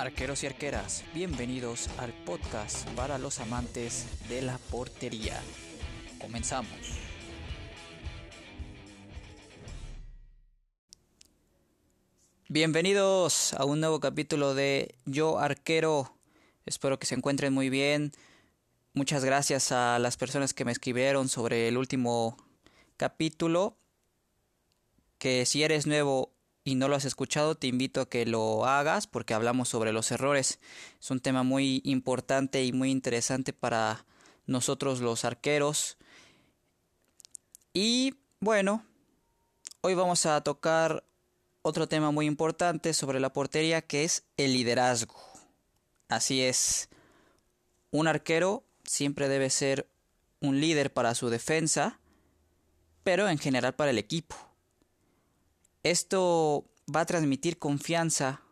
Arqueros y arqueras, bienvenidos al podcast para los amantes de la portería. Comenzamos. Bienvenidos a un nuevo capítulo de Yo Arquero. Espero que se encuentren muy bien. Muchas gracias a las personas que me escribieron sobre el último capítulo. Que si eres nuevo y no lo has escuchado, te invito a que lo hagas porque hablamos sobre los errores. Es un tema muy importante y muy interesante para nosotros los arqueros. Y bueno, hoy vamos a tocar otro tema muy importante sobre la portería que es el liderazgo. Así es, un arquero siempre debe ser un líder para su defensa, pero en general para el equipo. Esto va a transmitir confianza,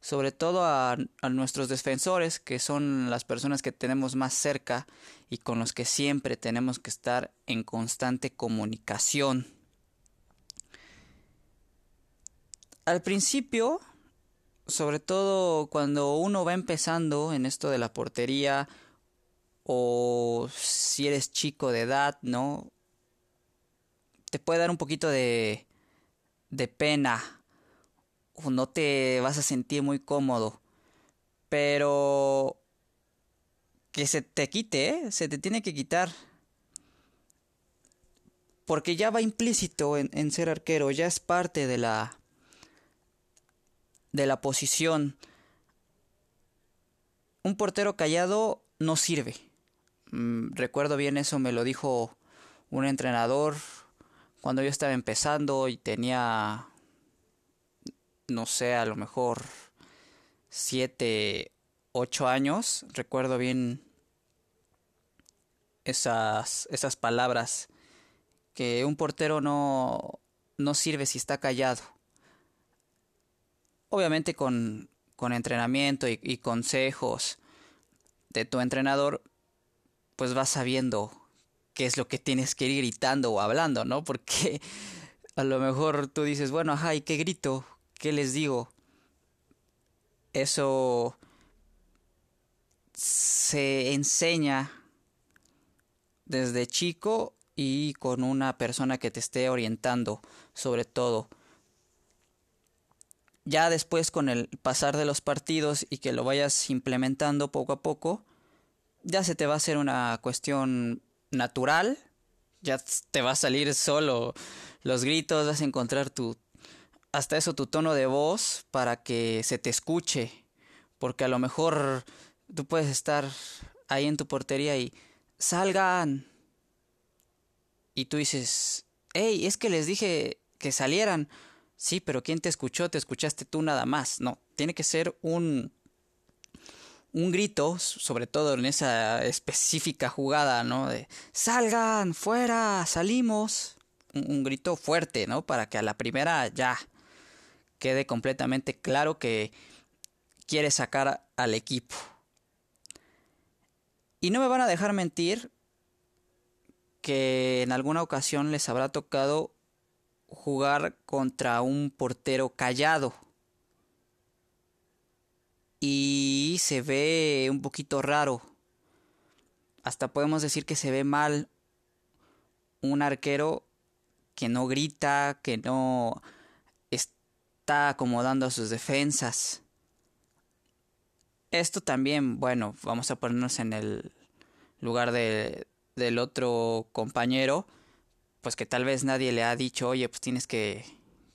sobre todo a, nuestros defensores, que son las personas que tenemos más cerca y con los que siempre tenemos que estar en constante comunicación. Al principio, sobre todo cuando uno va empezando en esto de la portería, o si eres chico de edad, ¿no? Te puede dar un poquito de, de pena o no te vas a sentir muy cómodo. Pero que se te quite, ¿eh? se te tiene que quitar. Porque ya va implícito en, en, ser arquero, ya es parte de la de la posición. Un portero callado no sirve. Mm, recuerdo bien eso, me lo dijo un entrenador cuando yo estaba empezando y tenía, no sé, a lo mejor siete, ocho años, recuerdo bien esas, esas palabras, que un portero no, no sirve si está callado. Obviamente con, con entrenamiento y, y consejos de tu entrenador, pues vas sabiendo qué es lo que tienes que ir gritando o hablando, ¿no? Porque a lo mejor tú dices, bueno, ajá, ¿y qué grito? ¿Qué les digo? Eso se enseña desde chico y con una persona que te esté orientando sobre todo. Ya después con el pasar de los partidos y que lo vayas implementando poco a poco, ya se te va a hacer una cuestión natural, ya te va a salir solo los gritos, vas a encontrar tu hasta eso tu tono de voz para que se te escuche, porque a lo mejor tú puedes estar ahí en tu portería y salgan y tú dices, hey, es que les dije que salieran. Sí, pero ¿quién te escuchó? Te escuchaste tú nada más. No, tiene que ser un un grito, sobre todo en esa específica jugada, ¿no? De salgan, fuera, salimos. Un, grito fuerte, ¿no? Para que a la primera ya quede completamente claro que quiere sacar al equipo. Y no me van a dejar mentir que en alguna ocasión les habrá tocado jugar contra un portero callado y se ve un poquito raro. Hasta podemos decir que se ve mal un arquero que no grita, que no está acomodando a sus defensas. Esto también, bueno, vamos a ponernos en el lugar de, del otro compañero, pues que tal vez nadie le ha dicho, oye, pues tienes que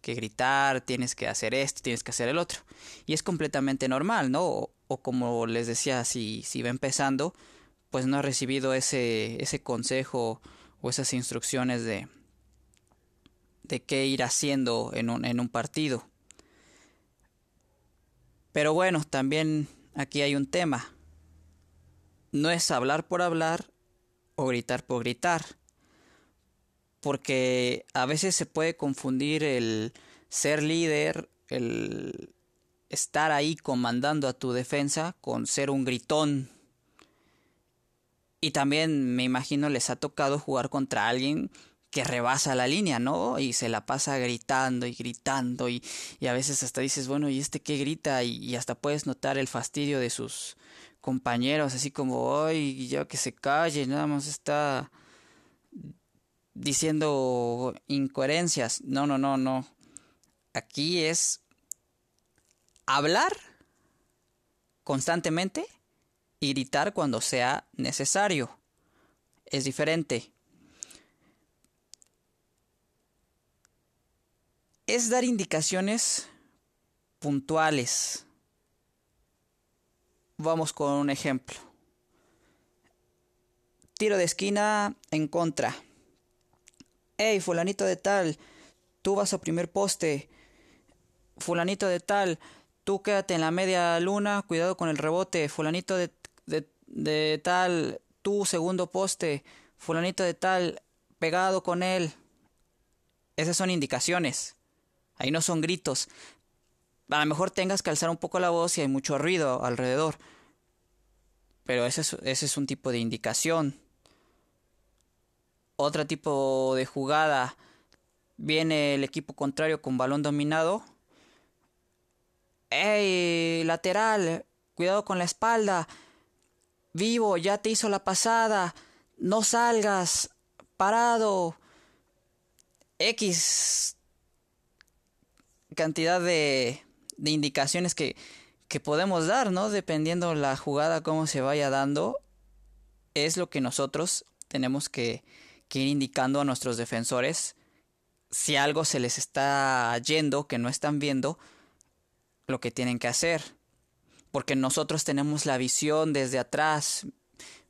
que gritar, tienes que hacer esto, tienes que hacer el otro. Y es completamente normal, ¿no? O, como les decía, si, si va empezando, pues no ha recibido ese, ese consejo o esas instrucciones de, de qué ir haciendo en un, en un partido. Pero bueno, también aquí hay un tema. No es hablar por hablar o gritar por gritar porque a veces se puede confundir el ser líder, el estar ahí comandando a tu defensa con ser un gritón. Y también me imagino les ha tocado jugar contra alguien que rebasa la línea, ¿no? Y se la pasa gritando y gritando y, a veces hasta dices, bueno, ¿y este qué grita? Y, y, hasta puedes notar el fastidio de sus compañeros, así como, ay, ya que se calle, nada más está diciendo incoherencias. No, no, no, no. Aquí es hablar constantemente y gritar cuando sea necesario. Es diferente. es dar indicaciones puntuales. Vamos con un ejemplo. Tiro de esquina en contra. Hey, fulanito de tal, tú vas a primer poste. Fulanito de tal, tú quédate en la media luna, cuidado con el rebote. Fulanito de, de, de tal, tú segundo poste. Fulanito de tal, pegado con él. Esas son indicaciones. Ahí no son gritos. A lo mejor tengas que alzar un poco la voz y hay mucho ruido alrededor. Pero ese es, ese es un tipo de indicación. Otro tipo de jugada. Viene el equipo contrario con balón dominado. ¡Ey! Lateral. Cuidado con la espalda. Vivo, ya te hizo la pasada. No salgas. Parado. X cantidad de, de indicaciones que, que podemos dar, ¿no? Dependiendo la jugada, cómo se vaya dando, es lo que nosotros tenemos que, que ir indicando a nuestros defensores. Si algo se les está yendo, que no están viendo, lo que tienen que hacer. Porque nosotros tenemos la visión desde atrás.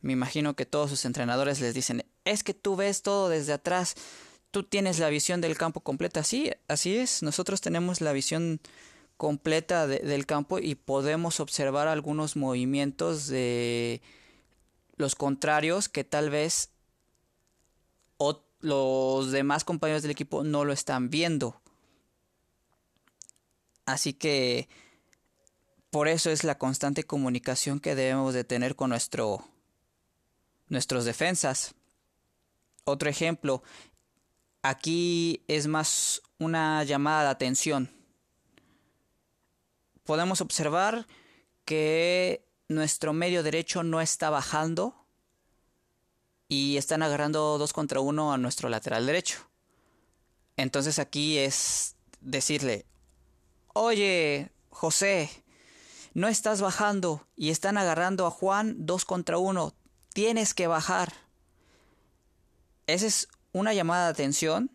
Me imagino que todos sus entrenadores les dicen, es que tú ves todo desde atrás tú tienes la visión del campo completa. Sí, así es. Nosotros tenemos la visión completa del campo y podemos observar algunos movimientos de los contrarios que tal vez los demás compañeros del equipo no lo están viendo. Así que por eso es la constante comunicación que debemos de tener con nuestro nuestros defensas. Otro ejemplo, Aquí es más una llamada de atención. Podemos observar que nuestro medio derecho no está bajando y están agarrando dos contra uno a nuestro lateral derecho. Entonces aquí es decirle, oye, José, no estás bajando y están agarrando a Juan dos contra uno, tienes que bajar. Ese es una llamada de atención,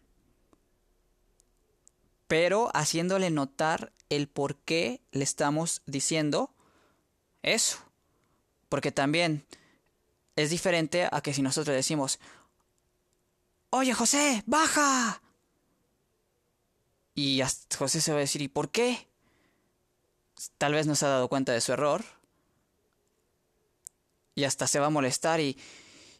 pero haciéndole notar el por qué le estamos diciendo eso. Porque también es diferente a que si nosotros decimos, oye José, baja. Y José se va a decir, ¿y por qué? Tal vez no se ha dado cuenta de su error. Y hasta se va a molestar y,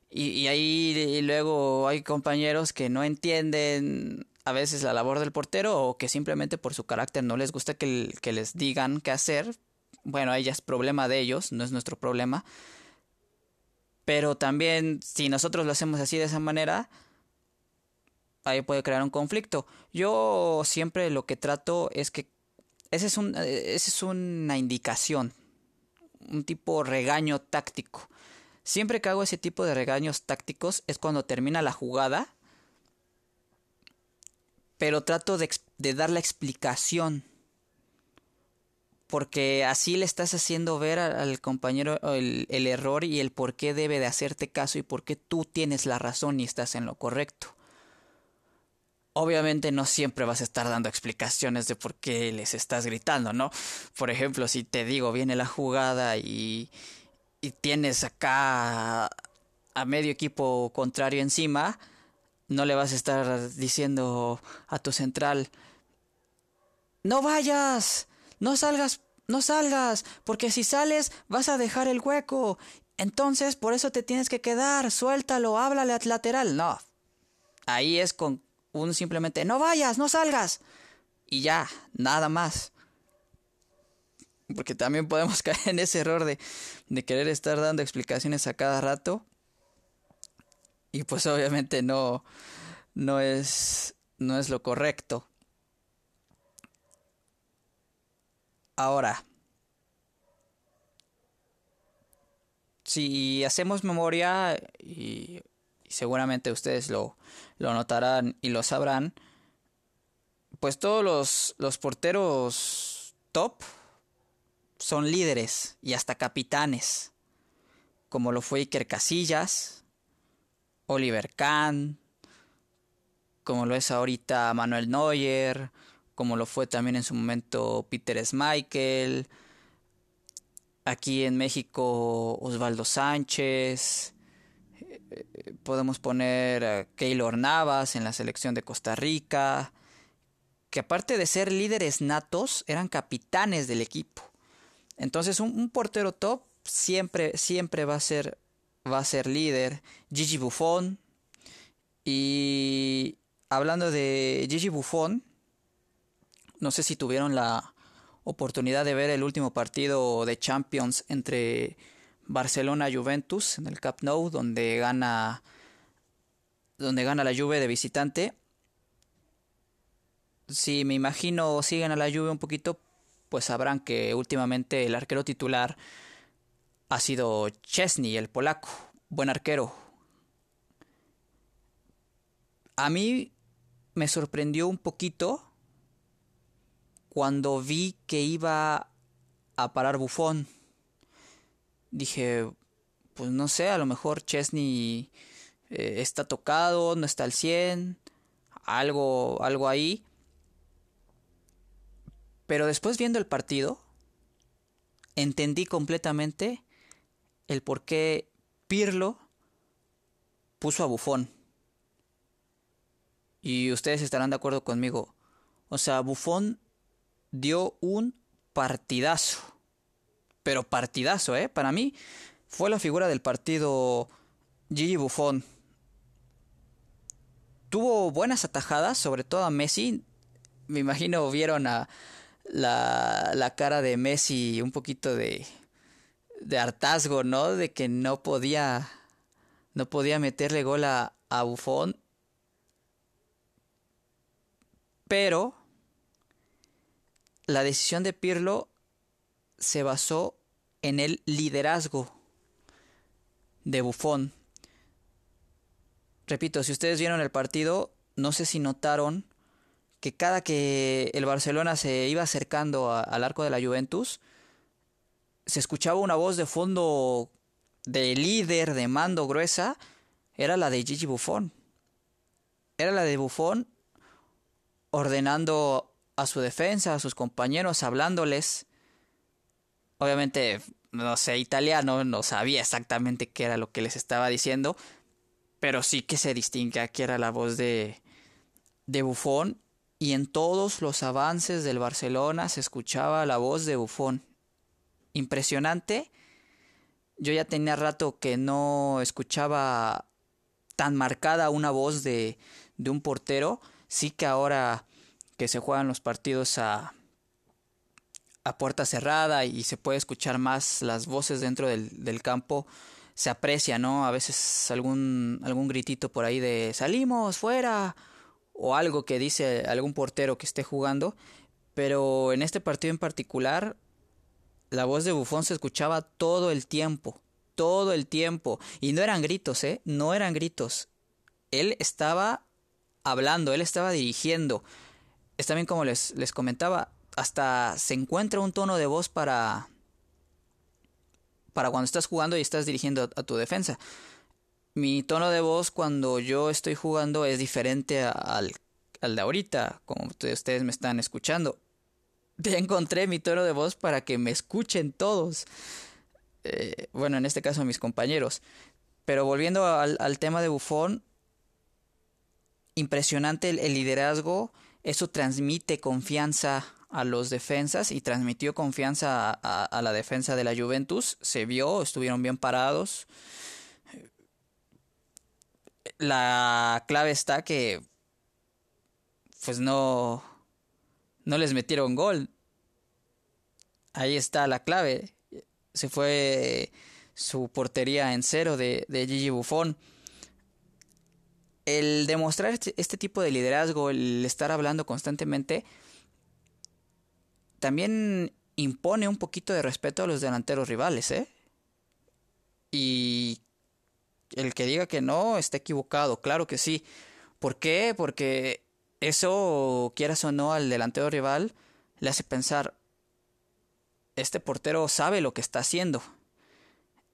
y, ahí luego hay compañeros que no entienden a veces la labor del portero o que simplemente por su carácter no les gusta que, que les digan qué hacer. Bueno, ahí es problema de ellos, no es nuestro problema. Pero también si nosotros lo hacemos así de esa manera, ahí puede crear un conflicto. Yo siempre lo que trato es que ese es, un, ese es una indicación, un tipo regaño táctico. Siempre que hago ese tipo de regaños tácticos es cuando termina la jugada, pero trato de, dar la explicación. Porque así le estás haciendo ver al, compañero el, el error y el por qué debe de hacerte caso y por qué tú tienes la razón y estás en lo correcto. Obviamente no siempre vas a estar dando explicaciones de por qué les estás gritando, ¿no? Por ejemplo, si te digo, viene la jugada y, y tienes acá a medio equipo contrario encima, no le vas a estar diciendo a tu central, no vayas, no salgas, no salgas, porque si sales vas a dejar el hueco. Entonces, por eso te tienes que quedar, suéltalo, háblale al lateral. No. Ahí es con un simplemente, no vayas, no salgas. Y ya, nada más. Porque también podemos caer en ese error de, de querer estar dando explicaciones a cada rato. Y pues obviamente no, no es, no es lo correcto. Ahora, si hacemos memoria, y, seguramente ustedes lo, lo, notarán y lo sabrán, pues todos los, los porteros top son líderes y hasta capitanes, como lo fue Iker Casillas, Oliver Kahn, como lo es ahorita Manuel Neuer, como lo fue también en su momento Peter Schmeichel, aquí en México Osvaldo Sánchez, eh, podemos poner a Keylor Navas en la selección de Costa Rica, que aparte de ser líderes natos, eran capitanes del equipo. Entonces un, portero top siempre, siempre va a ser, va a ser líder. Gigi Buffon. Y hablando de Gigi Buffon, no sé si tuvieron la oportunidad de ver el último partido de Champions entre Barcelona Juventus en el Camp Nou, donde gana donde gana la Juve de visitante. Si me imagino siguen a la Juve un poquito, pues sabrán que últimamente el arquero titular ha sido Chesney, el polaco, buen arquero. A mí me sorprendió un poquito cuando vi que iba a parar Bufón. Dije, pues no sé, a lo mejor Chesney eh, está tocado, no está al 100, algo, algo ahí. Pero después viendo el partido, entendí completamente el por qué Pirlo puso a Bufón. Y ustedes estarán de acuerdo conmigo. O sea, Bufón dio un partidazo. Pero partidazo, ¿eh? Para mí fue la figura del partido Gigi Buffon. Tuvo buenas atajadas, sobre todo a Messi. Me imagino vieron a, la, la cara de Messi un poquito de, de hartazgo, ¿no? De que no podía, no podía meterle gol a, a Buffon. Pero la decisión de Pirlo se basó en el liderazgo de Buffon. Repito, si ustedes vieron el partido, no sé si notaron que cada que el Barcelona se iba acercando al arco de la Juventus, se escuchaba una voz de fondo de líder, de mando gruesa, era la de Gigi Buffon. Era la de Buffon ordenando a su defensa, a sus compañeros, hablándoles. Obviamente, no sé, italiano, no sabía exactamente qué era lo que les estaba diciendo, pero sí que se distingue que era la voz de, de Buffon y en todos los avances del Barcelona se escuchaba la voz de Bufón. Impresionante. Yo ya tenía rato que no escuchaba tan marcada una voz de, de un portero. Sí que ahora que se juegan los partidos a, a puerta cerrada y se puede escuchar más las voces dentro del, del campo, se aprecia, ¿no? A veces algún, algún gritito por ahí de salimos, fuera, o algo que dice algún portero que esté jugando, pero en este partido en particular la voz de Bufón se escuchaba todo el tiempo, todo el tiempo, y no eran gritos, ¿eh? No eran gritos. Él estaba hablando, él estaba dirigiendo. Es también como les, les comentaba, hasta se encuentra un tono de voz para para cuando estás jugando y estás dirigiendo a tu defensa mi tono de voz cuando yo estoy jugando es diferente al, de ahorita, como ustedes me están escuchando. Ya encontré mi tono de voz para que me escuchen todos. Eh, bueno, en este caso mis compañeros. Pero volviendo al, tema de Bufón, impresionante el, liderazgo. Eso transmite confianza a los defensas y transmitió confianza a la defensa de la Juventus. Se vio, estuvieron bien parados la clave está que pues no no les metieron gol. Ahí está la clave. Se fue su portería en cero de, de Gigi Buffon. El demostrar este, este, tipo de liderazgo, el estar hablando constantemente, también impone un poquito de respeto a los delanteros rivales, ¿eh? Y el que diga que no está equivocado, claro que sí. ¿Por qué? Porque eso, quieras o no, al delantero rival le hace pensar, este portero sabe lo que está haciendo.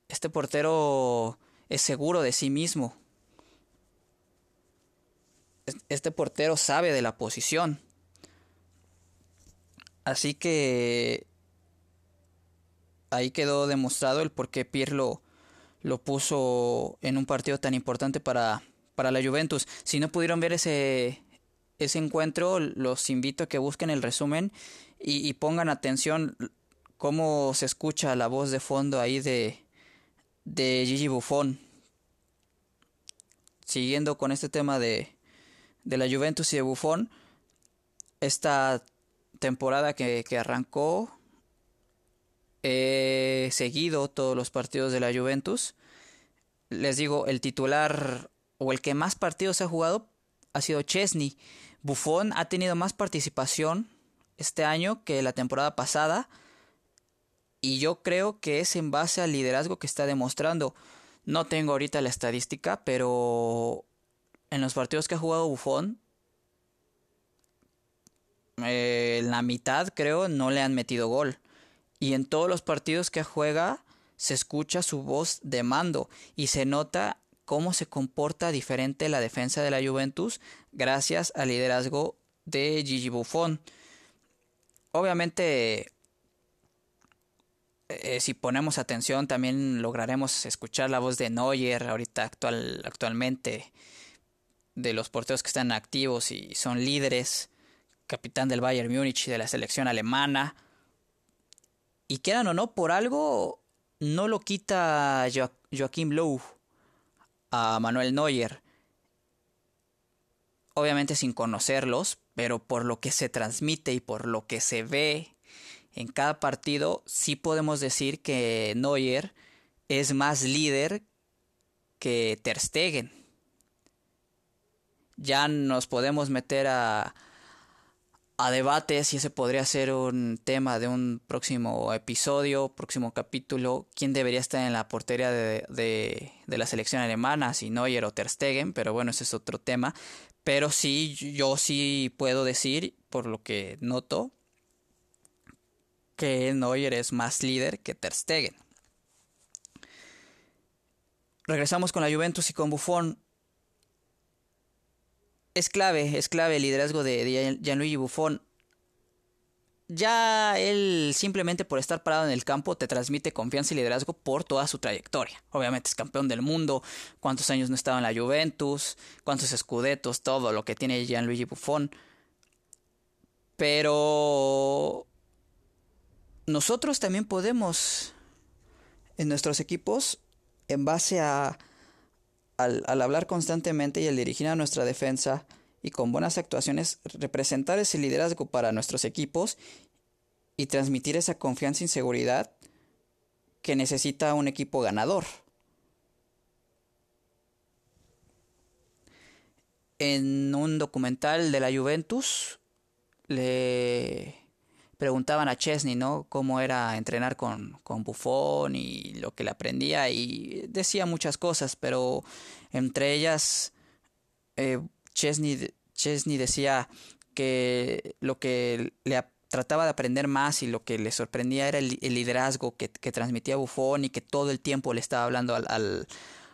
Este portero es seguro de sí mismo este portero sabe de la posición. Así que ahí quedó demostrado el por qué Pirlo lo puso en un partido tan importante para, para la Juventus. Si no pudieron ver ese, ese encuentro, los invito a que busquen el resumen y, y pongan atención cómo se escucha la voz de fondo ahí de, de Gigi Buffon. Siguiendo con este tema de, de la Juventus y de Buffon. Esta temporada que, arrancó, he seguido todos los partidos de la Juventus. Les digo, el titular o el que más partidos ha jugado ha sido Chesney. Buffon ha tenido más participación este año que la temporada pasada. Y yo creo que es en base al liderazgo que está demostrando. No tengo ahorita la estadística, pero en los partidos que ha jugado Buffon, eh, la mitad creo no le han metido gol. Y en todos los partidos que juega se escucha su voz de mando y se nota cómo se comporta diferente la defensa de la Juventus gracias al liderazgo de Gigi Buffon. Obviamente, eh, si ponemos atención, también lograremos escuchar la voz de Neuer ahorita actual, actualmente de los porteros que están activos y son líderes, capitán del Bayern Múnich y de la selección alemana. Y quedan o no, por algo no lo quita Joaquim Lowe a Manuel Neuer. Obviamente sin conocerlos, pero por lo que se transmite y por lo que se ve en cada partido, sí podemos decir que Neuer es más líder que Ter Stegen ya nos podemos meter a, a debates y ese podría ser un tema de un próximo episodio, próximo capítulo, quién debería estar en la portería de, de, la selección alemana, si Neuer o Ter Stegen, pero bueno, ese es otro tema. Pero sí, yo sí puedo decir, por lo que noto, que Neuer es más líder que Ter Stegen. Regresamos con la Juventus y con Buffon es clave, es clave el liderazgo de, Gianluigi Buffon. Ya él simplemente por estar parado en el campo te transmite confianza y liderazgo por toda su trayectoria. Obviamente es campeón del mundo, cuántos años no estaba en la Juventus, cuántos escudetos, todo lo que tiene Gianluigi Buffon. Pero nosotros también podemos en nuestros equipos en base a al, hablar constantemente y al dirigir a nuestra defensa y con buenas actuaciones representar ese liderazgo para nuestros equipos y transmitir esa confianza y seguridad que necesita un equipo ganador. En un documental de la Juventus le preguntaban a Chesney, ¿no? Cómo era entrenar con, con Buffon y lo que le aprendía y decía muchas cosas, pero entre ellas eh, Chesney, Chesney decía que lo que le trataba de aprender más y lo que le sorprendía era el, liderazgo que, transmitía Buffon y que todo el tiempo le estaba hablando al,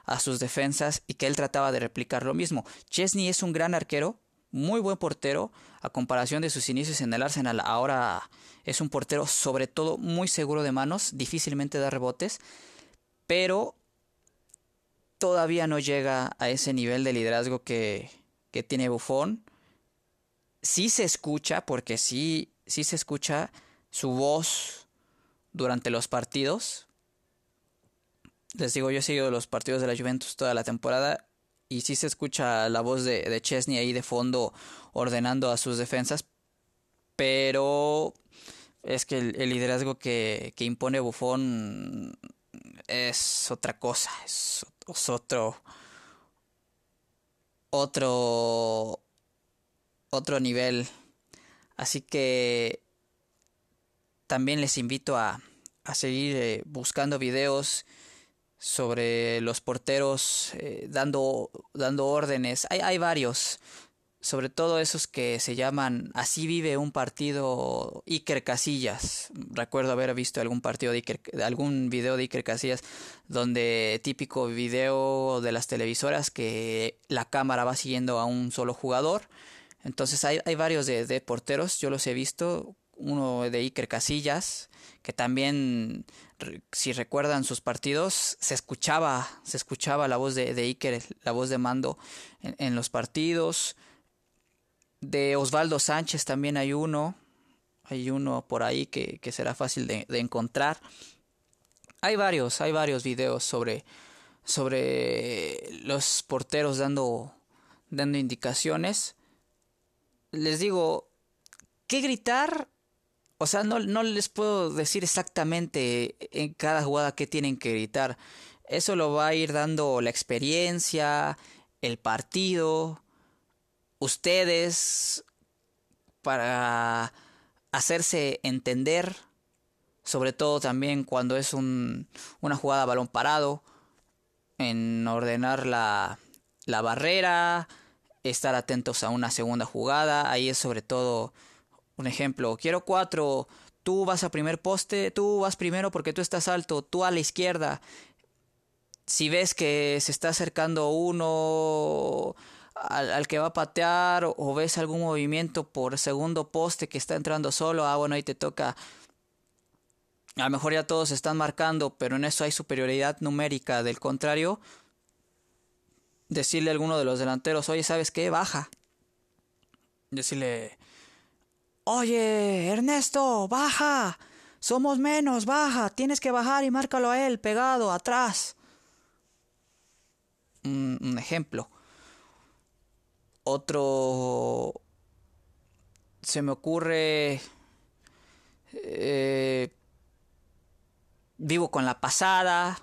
a sus defensas y que él trataba de replicar lo mismo. Chesney es un gran arquero, muy buen portero a comparación de sus inicios en el Arsenal. Ahora es un portero sobre todo muy seguro de manos, difícilmente da rebotes, pero todavía no llega a ese nivel de liderazgo que, que tiene Buffon. Sí se escucha, porque sí, sí se escucha su voz durante los partidos. Les digo, yo he seguido los partidos de la Juventus toda la temporada y sí se escucha la voz de, de Chesney ahí de fondo ordenando a sus defensas, pero es que el, liderazgo que, que, impone Buffon es otra cosa, es, otro otro otro nivel. Así que también les invito a, a seguir eh, buscando videos sobre los porteros eh, dando, dando órdenes. Hay, hay varios, sobre todo esos que se llaman Así vive un partido Iker Casillas. Recuerdo haber visto algún partido de Iker, algún video de Iker Casillas donde típico video de las televisoras que la cámara va siguiendo a un solo jugador. Entonces hay, hay varios de, de porteros, yo los he visto, uno de Iker Casillas, que también, si recuerdan sus partidos, se escuchaba, se escuchaba la voz de, Iker, la voz de mando en, los partidos. De Osvaldo Sánchez también hay uno. Hay uno por ahí que, que será fácil de, de, encontrar. Hay varios, hay varios videos sobre, sobre los porteros dando, dando indicaciones. Les digo, ¿qué gritar? O sea, no, no les puedo decir exactamente en cada jugada que tienen que gritar. Eso lo va a ir dando la experiencia, el partido, ustedes para hacerse entender, sobre todo también cuando es un, una jugada a balón parado, en ordenar la, la barrera, estar atentos a una segunda jugada, ahí es sobre todo un ejemplo, quiero cuatro, tú vas a primer poste, tú vas primero porque tú estás alto, tú a la izquierda. Si ves que se está acercando uno al, al, que va a patear o ves algún movimiento por segundo poste que está entrando solo, ah, bueno, ahí te toca. A lo mejor ya todos están marcando, pero en eso hay superioridad numérica. Del contrario, decirle a alguno de los delanteros, oye, ¿sabes qué? Baja. Decirle, oye, Ernesto, baja. Somos menos, baja. Tienes que bajar y márcalo a él, pegado, atrás. Un, ejemplo. Otro... Se me ocurre... Eh, vivo con la pasada.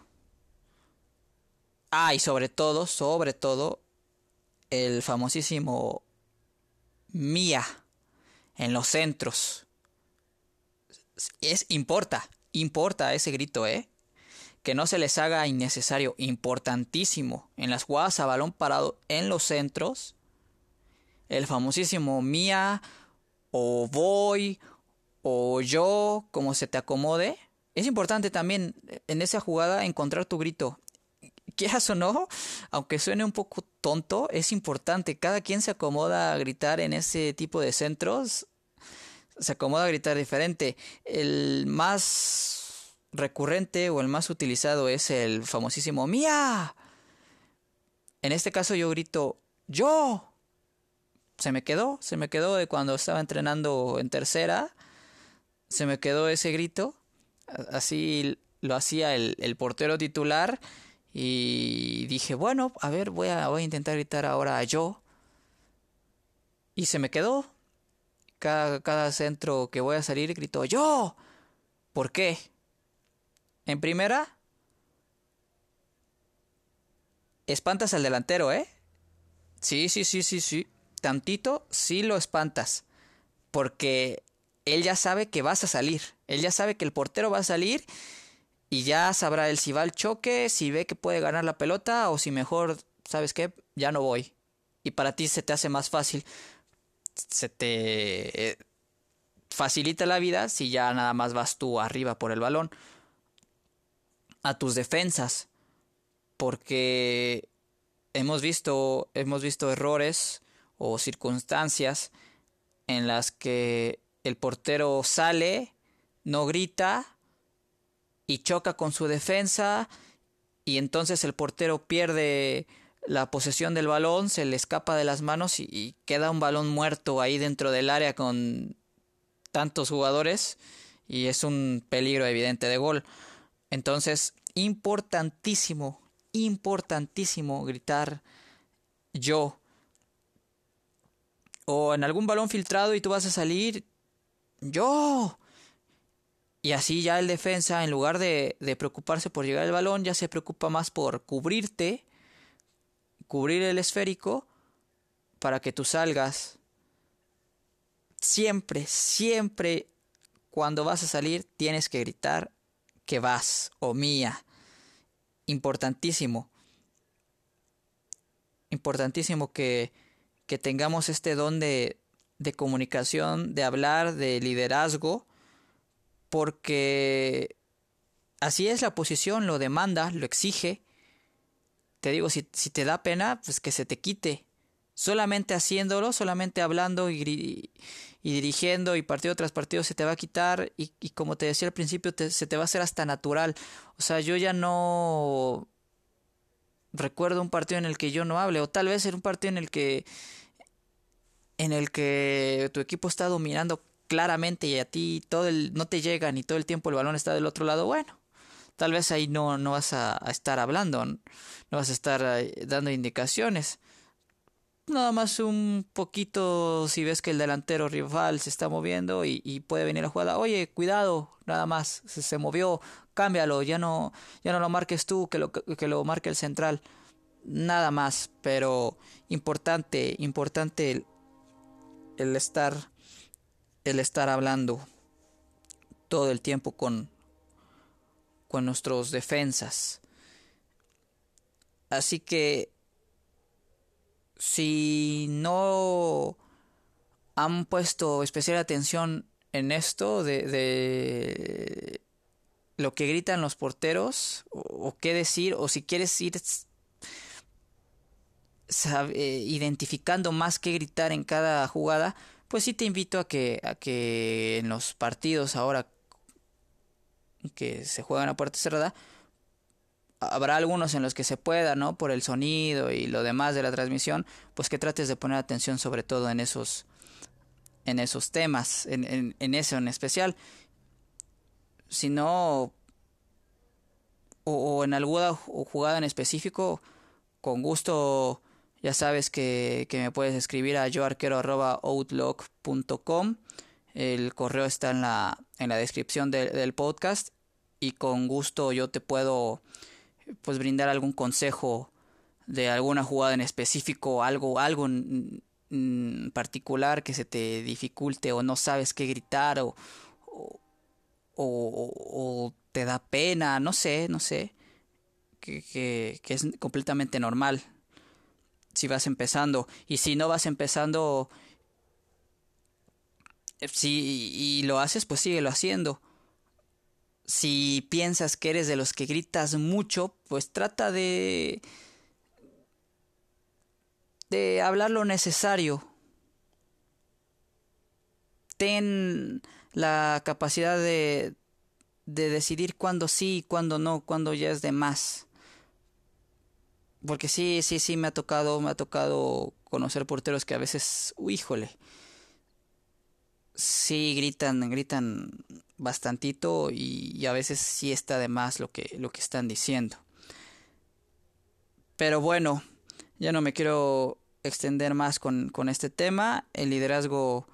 Ah, y sobre todo, sobre todo, el famosísimo Mía en los centros. Es importa, importa ese grito, ¿eh? Que no se les haga innecesario, importantísimo. En las jugadas a balón parado en los centros, el famosísimo mía o voy o yo, como se te acomode. Es importante también en esa jugada encontrar tu grito. Quieras o no, aunque suene un poco tonto, es importante. Cada quien se acomoda a gritar en ese tipo de centros. Se acomoda a gritar diferente. El más recurrente o el más utilizado es el famosísimo Mía. En este caso yo grito yo se me quedó, se me quedó de cuando estaba entrenando en tercera, se me quedó ese grito, así lo hacía el, el portero titular y dije, bueno, a ver, voy a, voy a intentar gritar ahora yo. Y se me quedó. Cada, cada centro que voy a salir grito yo. ¿Por qué? En primera, espantas al delantero, ¿eh? Sí, sí, sí, sí, sí tantito sí lo espantas, porque él ya sabe que vas a salir, él ya sabe que el portero va a salir y ya sabrá él si va al choque, si ve que puede ganar la pelota o si mejor, ¿sabes qué? Ya no voy. Y para ti se te hace más fácil, se te eh, facilita la vida si ya nada más vas tú arriba por el balón a tus defensas, porque hemos visto hemos visto errores o circunstancias en las que el portero sale, no grita y choca con su defensa y entonces el portero pierde la posesión del balón, se le escapa de las manos y, queda un balón muerto ahí dentro del área con tantos jugadores y es un peligro evidente de gol. Entonces, importantísimo, importantísimo gritar yo o en algún balón filtrado y tú vas a salir, yo. Y así ya el defensa, en lugar de, preocuparse por llegar al balón, ya se preocupa más por cubrirte, cubrir el esférico, para que tú salgas, siempre, siempre cuando vas a salir tienes que gritar que vas o mía. Importantísimo. Importantísimo que, que tengamos este don de, de comunicación, de hablar, de liderazgo, porque así es la posición, lo demanda, lo exige. Te digo, si, si te da pena, pues que se te quite. Solamente haciéndolo, solamente hablando y, y dirigiendo y partido tras partido se te va a quitar y, y como te decía al principio se te va a hacer hasta natural. O sea, yo ya no recuerdo un partido en el que yo no hable o tal vez en un partido en el que en el que tu equipo está dominando claramente y a ti todo el no te llega ni todo el tiempo el balón está del otro lado, bueno, tal vez ahí no, no vas a, estar hablando, no vas a estar eh, dando indicaciones. Nada más un poquito si ves que el delantero rival se está moviendo y, puede venir la jugada. Oye, cuidado, nada más, se, se, movió, cámbialo, ya no, ya no lo marques tú, que lo, que lo marque el central. Nada más, pero importante, importante el estar, el estar hablando todo el tiempo con, con nuestros defensas. Así que si no han puesto especial atención en esto de, de lo que gritan los porteros o, qué decir o si quieres ir eh, identificando más qué gritar en cada jugada pues sí te invito a que a que en los partidos ahora que se juegan a puerta cerrada, habrá algunos en los que se pueda, ¿no? Por el sonido y lo demás de la transmisión, pues que trates de poner atención sobre todo en esos, en esos temas, en, en, eso en especial. Si no, o, en alguna jugada en específico, con gusto ya sabes que, que me puedes escribir a yoarquero.outlook.com. El correo está en la, en la descripción del podcast y con gusto yo te puedo pues brindar algún consejo de alguna jugada en específico, algo, algo particular que se te dificulte o no sabes qué gritar o, o, te da pena, no sé, no sé, que, que, es completamente normal si vas empezando y si no vas empezando si y lo haces pues síguelo haciendo si piensas que eres de los que gritas mucho, pues trata de de hablar lo necesario. Ten la capacidad de de decidir cuándo sí y cuándo no, cuándo ya es de más. Porque sí, sí, sí me ha tocado, me ha tocado conocer porteros que a veces, uy, híjole, sí gritan, gritan bastantito y, a veces sí está de más lo que, lo que están diciendo. Pero bueno, ya no me quiero extender más con, con este tema. El liderazgo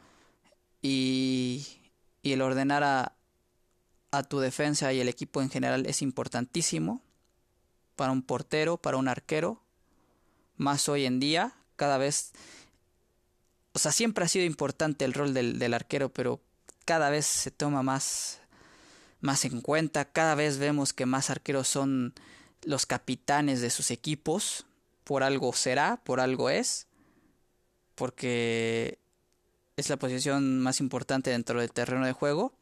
y, y el ordenar a, a tu defensa y el equipo en general es importantísimo para un portero, para un arquero, más hoy en día, cada vez o sea, siempre ha sido importante el rol del, del arquero, pero cada vez se toma más, más en cuenta, cada vez vemos que más arqueros son los capitanes de sus equipos, por algo será, por algo es, porque es la posición más importante dentro del terreno de juego.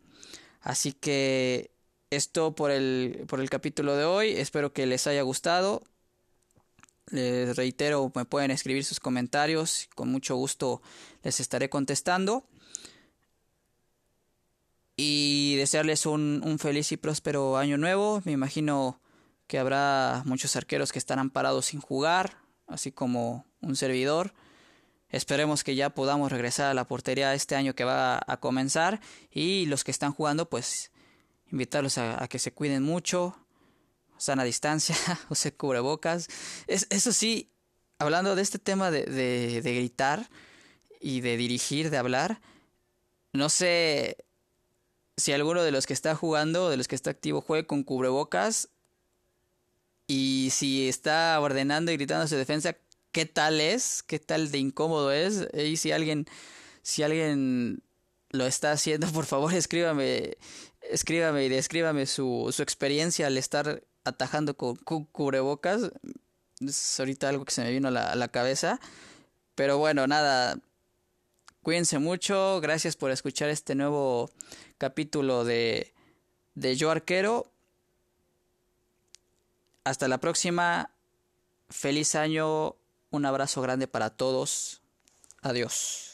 Así que esto por el, por el capítulo de hoy, espero que les haya gustado. Les reitero, me pueden escribir sus comentarios, con mucho gusto les estaré contestando. Y desearles un, un feliz y próspero año nuevo. Me imagino que habrá muchos arqueros que estarán parados sin jugar, así como un servidor. Esperemos que ya podamos regresar a la portería este año que va a comenzar. Y los que están jugando, pues invitarlos a, que se cuiden mucho, sana distancia, use cubrebocas. Es, eso sí, hablando de este tema de, de, de gritar y de dirigir, de hablar, no sé si alguno de los que está jugando o de los que está activo juegue con cubrebocas y si está ordenando y gritando su defensa, qué tal es, qué tal de incómodo es. Y si alguien, si alguien lo está haciendo, por favor escríbame, escríbame y descríbame su, su experiencia al estar atajando con cubrebocas. Es ahorita algo que se me vino a la, a la cabeza. Pero bueno, nada. Cuídense mucho. Gracias por escuchar este nuevo capítulo de, de Yo Arquero. Hasta la próxima. Feliz año. Un abrazo grande para todos. Adiós.